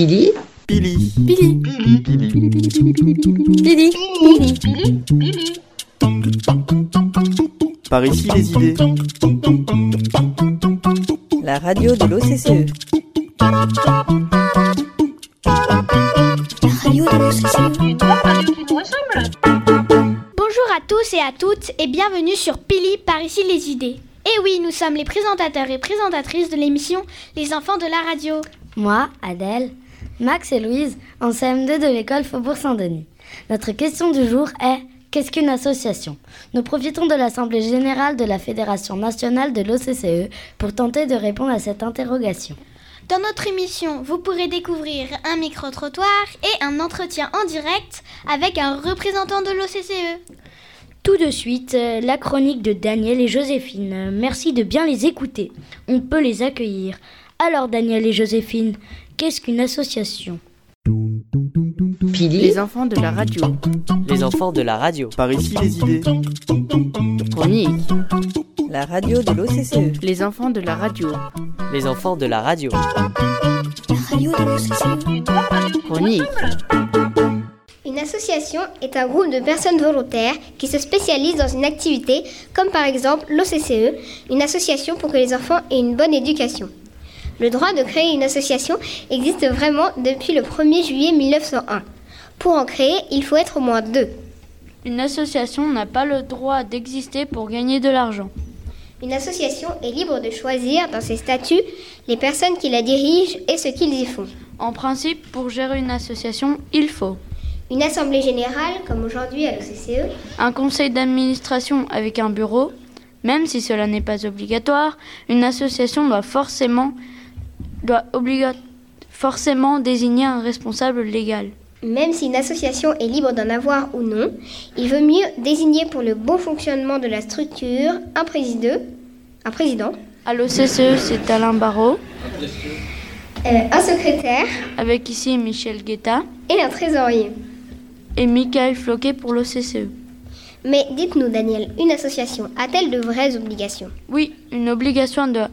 Pili Pili. Pili. Pili. Pili. Par ici les idées. La radio de l'OCCE. La radio de l'OCCE. Bonjour à tous et à toutes et bienvenue sur Pili par ici les idées. Et oui, nous sommes les présentateurs et présentatrices de l'émission Les enfants de la radio. Moi, Adèle, Max et Louise, en CM2 de l'école Faubourg Saint-Denis. Notre question du jour est Qu'est-ce qu'une association? Nous profitons de l'Assemblée générale de la Fédération nationale de l'OCCE pour tenter de répondre à cette interrogation. Dans notre émission, vous pourrez découvrir un micro-trottoir et un entretien en direct avec un représentant de l'OCCE. Tout de suite, euh, la chronique de Daniel et Joséphine. Merci de bien les écouter. On peut les accueillir. Alors Daniel et Joséphine, qu'est-ce qu'une association? Pili Les enfants de la radio. Les enfants de la radio. Par ici les idées. Chronique. La radio de l'OCCE. Les enfants de la radio. Les enfants de la radio. La radio de l'OCCE. Chronique. Une association est un groupe de personnes volontaires qui se spécialisent dans une activité, comme par exemple l'OCCE, une association pour que les enfants aient une bonne éducation. Le droit de créer une association existe vraiment depuis le 1er juillet 1901. Pour en créer, il faut être au moins deux. Une association n'a pas le droit d'exister pour gagner de l'argent. Une association est libre de choisir dans ses statuts les personnes qui la dirigent et ce qu'ils y font. En principe, pour gérer une association, il faut Une assemblée générale, comme aujourd'hui à l'OCCE, un conseil d'administration avec un bureau. Même si cela n'est pas obligatoire, une association doit forcément, doit forcément désigner un responsable légal. Même si une association est libre d'en avoir ou non, il vaut mieux désigner pour le bon fonctionnement de la structure un président, un président, À l'OCCE, c'est Alain Barrault, euh, un secrétaire avec ici Michel Guetta et un trésorier. et Michael Floquet pour l'OCCE. Mais dites-nous, Daniel, une association a-t-elle de vraies obligations? Oui, une obligation doit,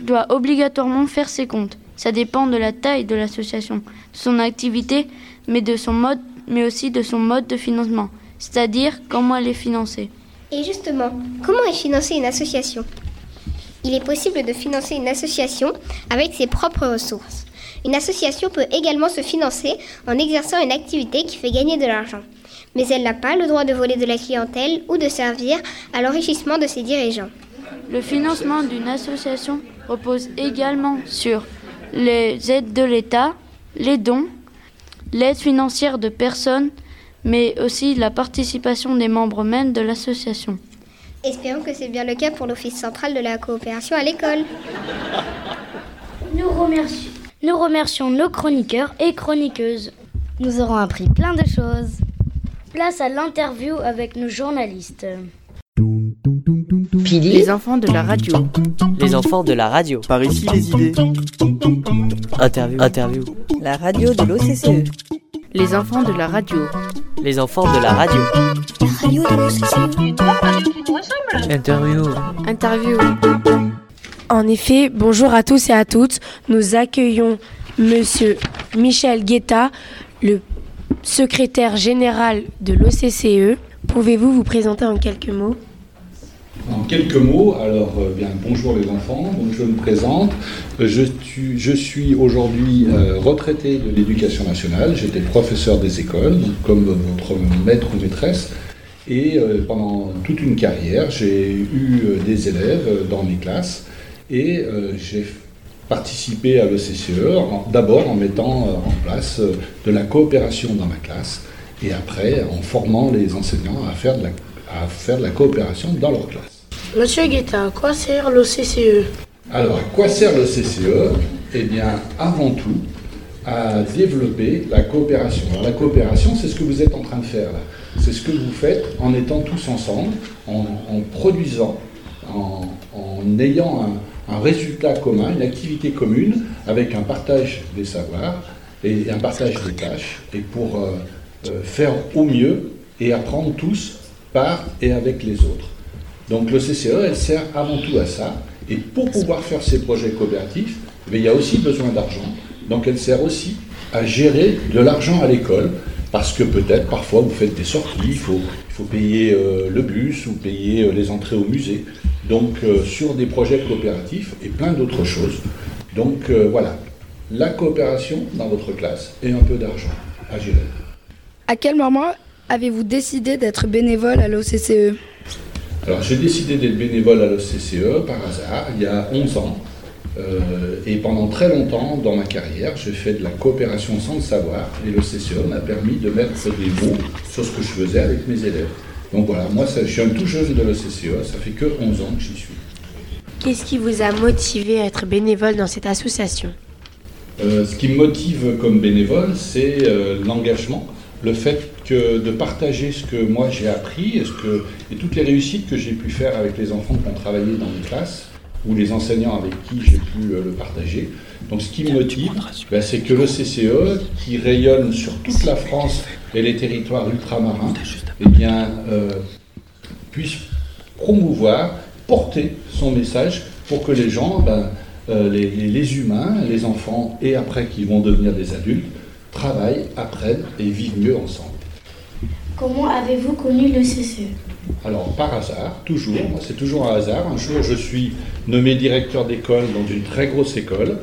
doit obligatoirement faire ses comptes. Ça dépend de la taille de l'association, de son activité, mais, de son mode, mais aussi de son mode de financement, c'est-à-dire comment elle est financée. Et justement, comment est financée une association? Il est possible de financer une association avec ses propres ressources. Une association peut également se financer en exerçant une activité qui fait gagner de l'argent. Mais elle n'a pas le droit de voler de la clientèle ou de servir à l'enrichissement de ses dirigeants. Le financement d'une association repose également sur les aides de l'État, les dons, l'aide financière de personnes, mais aussi la participation des membres même de l'association. Espérons que c'est bien le cas pour l'Office central de la coopération à l'école. Nous remercions, nous remercions nos chroniqueurs et chroniqueuses. Nous aurons appris plein de choses. Place à l'interview avec nos journalistes. Pili Les enfants de la radio. Les enfants de la radio. Par ici les idées. Interview. Interview. La radio de l'OCCE. Les enfants de la radio. Les enfants de la radio. La radio de l'OCCE. Interview. Interview. En effet, bonjour à tous et à toutes. Nous accueillons Monsieur Michel Guetta, le secrétaire général de l'OCCE. Pouvez-vous vous présenter en quelques mots? En quelques mots, alors euh, bien bonjour les enfants, donc je me présente. Euh, Je suis, aujourd'hui euh, retraité de l'éducation nationale, j'étais professeur des écoles, comme votre maître ou maîtresse, et pendant toute une carrière, j'ai eu des élèves dans mes classes. Et j'ai participé à l'OCCE, en- d'abord en mettant en place de la coopération dans ma classe. Et après en formant les enseignants à faire de la, à faire de la coopération dans leur classe. Monsieur Guetta, à quoi sert l'OCCE Alors, à quoi sert le CCE Eh bien, avant tout, à développer la coopération. Alors, la coopération, c'est ce que vous êtes en train de faire là. C'est ce que vous faites en étant tous ensemble, en, en produisant, en, en ayant un, un résultat commun, une activité commune, avec un partage des savoirs et un partage des tâches, et pour euh, euh, faire au mieux et apprendre tous et avec les autres. Donc le CCE, elle sert avant tout à ça. Et pour pouvoir faire ces projets coopératifs, bien, il y a aussi besoin d'argent. Donc elle sert aussi à gérer de l'argent à l'école, parce que peut-être parfois vous faites des sorties, il faut, payer euh, le bus ou payer euh, les entrées au musée. Donc euh, sur des projets coopératifs et plein d'autres choses. Donc voilà, la coopération dans votre classe et un peu d'argent à gérer. À quel moment avez-vous décidé d'être bénévole à l'OCCE Alors j'ai décidé d'être bénévole à l'OCCE par hasard il y a 11 ans. Euh, et pendant très longtemps dans ma carrière, j'ai fait de la coopération sans le savoir et l'OCCE m'a permis de mettre des mots sur ce que je faisais avec mes élèves. Donc voilà, moi ça, je suis un tout jeune de l'OCCE, ça fait que 11 ans que j'y suis. Qu'est-ce qui vous a motivé à être bénévole dans cette association? Euh, ce qui me motive comme bénévole, c'est euh, l'engagement, le fait que de partager ce que moi j'ai appris et, ce que, et toutes les réussites que j'ai pu faire avec les enfants qui ont travaillé dans mes classes ou les enseignants avec qui j'ai pu euh, le partager. Donc ce qui me motive, ben, c'est que le CCE, qui rayonne sur toute la France et les territoires ultramarins, eh bien, euh, puisse promouvoir, porter son message pour que les gens, ben, euh, les humains, les enfants et après qui vont devenir des adultes, travaillent, apprennent et vivent mieux ensemble. Comment avez-vous connu le CCE Alors, par hasard, toujours, c'est toujours un hasard. Un jour, je suis nommé directeur d'école dans une très grosse école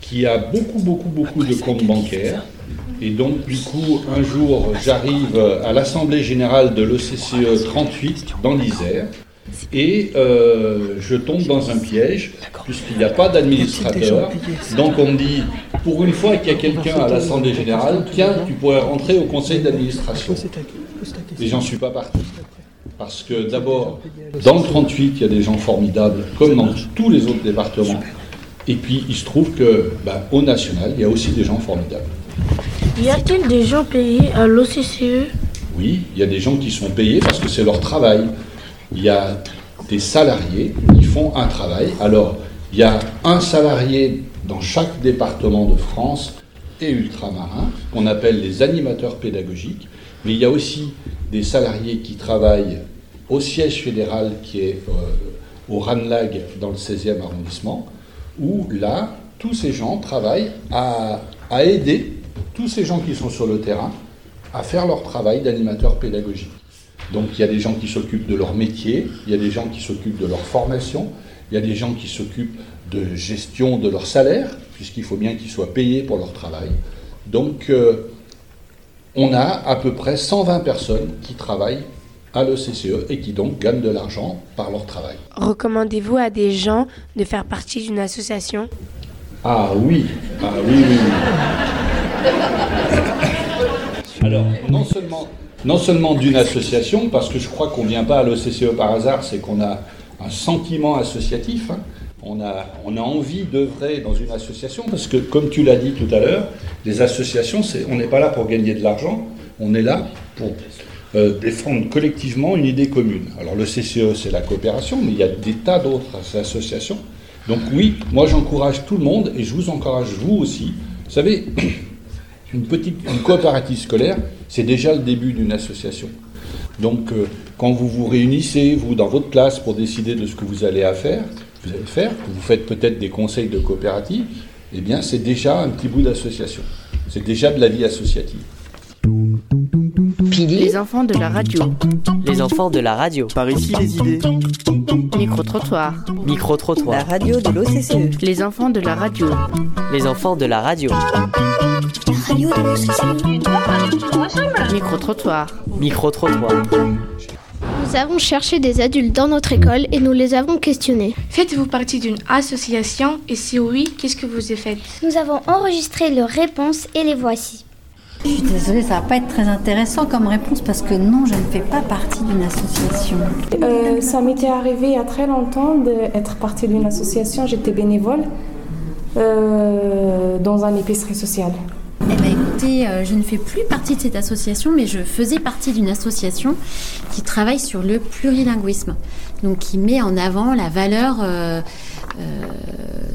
qui a beaucoup, beaucoup, beaucoup de comptes bancaires. Et donc, du coup, un jour, j'arrive à l'Assemblée générale de l'OCCE 38 dans l'Isère. Et euh, je tombe dans un piège, puisqu'il n'y a pas d'administrateur. Donc on me dit, pour une fois qu'il y a quelqu'un à l'Assemblée générale, tiens, tu pourrais rentrer au conseil d'administration. Et j'en suis pas parti. Parce que d'abord, dans le 38, il y a des gens formidables, comme dans tous les autres départements. Et puis, il se trouve que, bah, au national, il y a aussi des gens formidables. Y a-t-il des gens payés à l'OCCE Oui, il y a des gens qui sont payés parce que c'est leur travail. Il y a des salariés qui font un travail. Alors, il y a un salarié dans chaque département de France et ultramarin, qu'on appelle les animateurs pédagogiques, mais il y a aussi des salariés qui travaillent au siège fédéral qui est euh, au Ranlag dans le 16e arrondissement, où là, tous ces gens travaillent à, à aider tous ces gens qui sont sur le terrain à faire leur travail d'animateur pédagogique. Donc il y a des gens qui s'occupent de leur métier, il y a des gens qui s'occupent de leur formation, il y a des gens qui s'occupent de gestion de leur salaire, puisqu'il faut bien qu'ils soient payés pour leur travail. Donc euh, on a à peu près 120 personnes qui travaillent à l'OCCE et qui donc gagnent de l'argent par leur travail. Recommandez-vous à des gens de faire partie d'une association? Ah oui, ah oui, oui, oui. Alors, non seulement, non seulement d'une association, parce que je crois qu'on ne vient pas à l'OCCE par hasard, c'est qu'on a un sentiment associatif. hein. On a, on a envie d'œuvrer dans une association, parce que comme tu l'as dit tout à l'heure, les associations, c'est- on n'est pas là pour gagner de l'argent, on est là pour euh, défendre collectivement une idée commune. Alors le CCE, c'est la coopération, mais il y a des tas d'autres associations. Donc oui, moi j'encourage tout le monde et je vous encourage vous aussi. Vous savez, une petite une coopérative scolaire, c'est déjà le début d'une association. Donc euh, quand vous vous réunissez, vous, dans votre classe, pour décider de ce que vous allez faire, vous allez faire, que vous faites peut-être des conseils de coopérative, eh bien c'est déjà un petit bout d'association. C'est déjà de la vie associative. Les enfants de la radio. Les enfants de la radio. Par ici les idées. Micro-trottoir. Micro-trottoir. La radio de l'OCCE. Les enfants de la radio. Les enfants de la radio. La radio de l'OCCE. Micro-trottoir. Micro-trottoir. Nous avons cherché des adultes dans notre école et nous les avons questionnés. Faites-vous partie d'une association et si oui, qu'est-ce que vous y faites Nous avons enregistré leurs réponses et les voici. Je suis désolée, ça va pas être très intéressant comme réponse parce que non, je ne fais pas partie d'une association. Euh, ça m'était arrivé il y a très longtemps d'être partie d'une association. J'étais bénévole euh, dans un épicerie sociale. Eh ben, euh, je ne fais plus partie de cette association, mais je faisais partie d'une association qui travaille sur le plurilinguisme, donc qui met en avant la valeur euh, euh,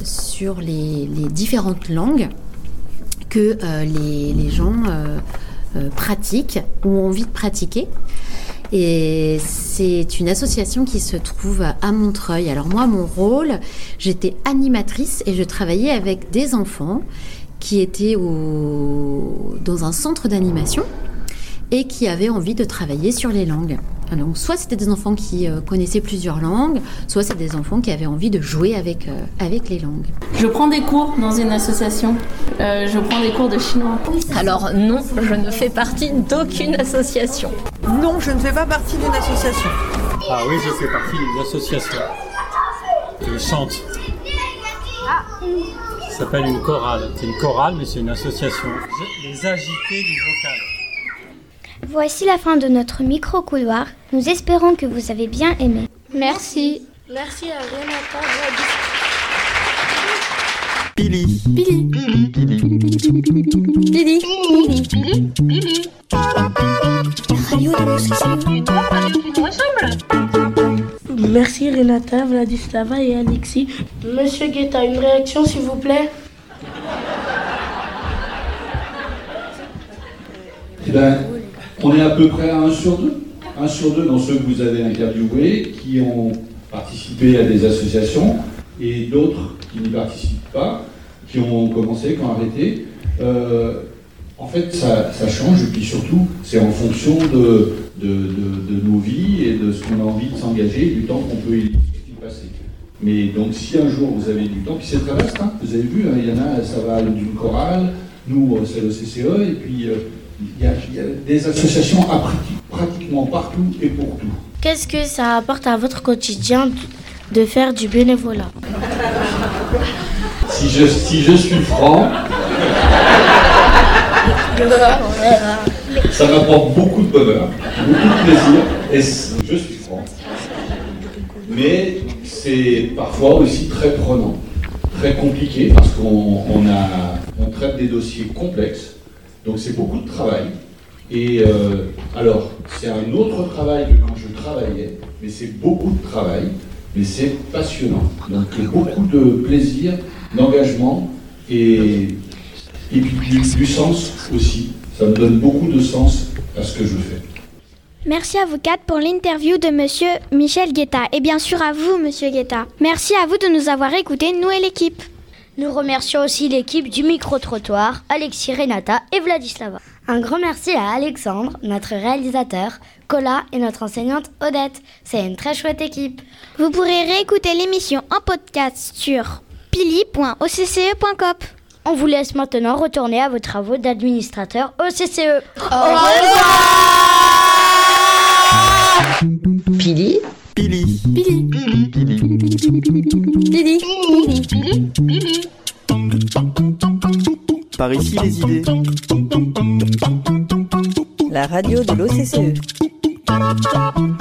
sur les, différentes langues que les, les gens pratiquent ou ont envie de pratiquer. Et c'est une association qui se trouve à Montreuil. Alors moi, mon rôle, j'étais animatrice et je travaillais avec des enfants qui étaient au, dans un centre d'animation et qui avaient envie de travailler sur les langues. Donc, soit c'était des enfants qui euh, connaissaient plusieurs langues, soit c'est des enfants qui avaient envie de jouer avec, euh, avec les langues. Je prends des cours dans une association. Euh, je prends des cours de chinois. Alors non, je ne fais partie d'aucune association. Non, je ne fais pas partie d'une association. Ah oui, je fais partie d'une association. Je chante. Ça s'appelle une chorale. C'est une chorale, mais c'est une association. Les agités du vocal. Voici la fin de notre micro-couloir. Nous espérons que vous avez bien aimé. Merci. Merci à Renata Pili. Pili. Pili. Pili. Pili. Radio Renata, Vladislava et Alexis. Monsieur Guetta, une réaction s'il vous plaît? Eh ben, on est à peu près à 1 sur 2. 1 sur 2 dans ceux que vous avez interviewés, qui ont participé à des associations, et d'autres qui n'y participent pas, qui ont commencé, qui ont arrêté. Euh, en fait, ça, ça, change, et puis surtout, c'est en fonction de, de, de, de, nos vies et de ce qu'on a envie de s'engager, du temps qu'on peut y passer. Mais donc, si un jour vous avez du temps, puis c'est très vaste, hein, vous avez vu, hein, il y en a, ça va d'une chorale, nous, c'est le CCE, et puis. Euh, il y, a, il y, a, des associations à pratiquement partout et pour tout. Qu'est-ce que ça apporte à votre quotidien de faire du bénévolat? Si je, si je suis franc, ça m'apporte beaucoup de bonheur, beaucoup de plaisir, et je suis franc. Mais c'est parfois aussi très prenant, très compliqué, parce qu'on on on traite des dossiers complexes. Donc c'est beaucoup de travail. Et euh, alors, c'est un autre travail que quand je travaillais, mais c'est beaucoup de travail, mais c'est passionnant. Donc beaucoup de plaisir, d'engagement et, puis du, sens aussi. Ça me donne beaucoup de sens à ce que je fais. Merci à vous quatre pour l'interview de Monsieur Michel Guetta et bien sûr à vous, Monsieur Guetta. Merci à vous de nous avoir écoutés, nous et l'équipe. Nous remercions aussi l'équipe du micro-trottoir, Alexis, Renata et Vladislava. Un grand merci à Alexandre, notre réalisateur, Cola et notre enseignante Odette. C'est une très chouette équipe. Vous pourrez réécouter l'émission en podcast sur pili.occe.com. On vous laisse maintenant retourner à vos travaux d'administrateur au CCE. Au revoir Pili. Pili. Pili. Pili. Pili. Pili. Pili. Par ici les idées. La radio de l'OCCE. La radio de l'OCCE.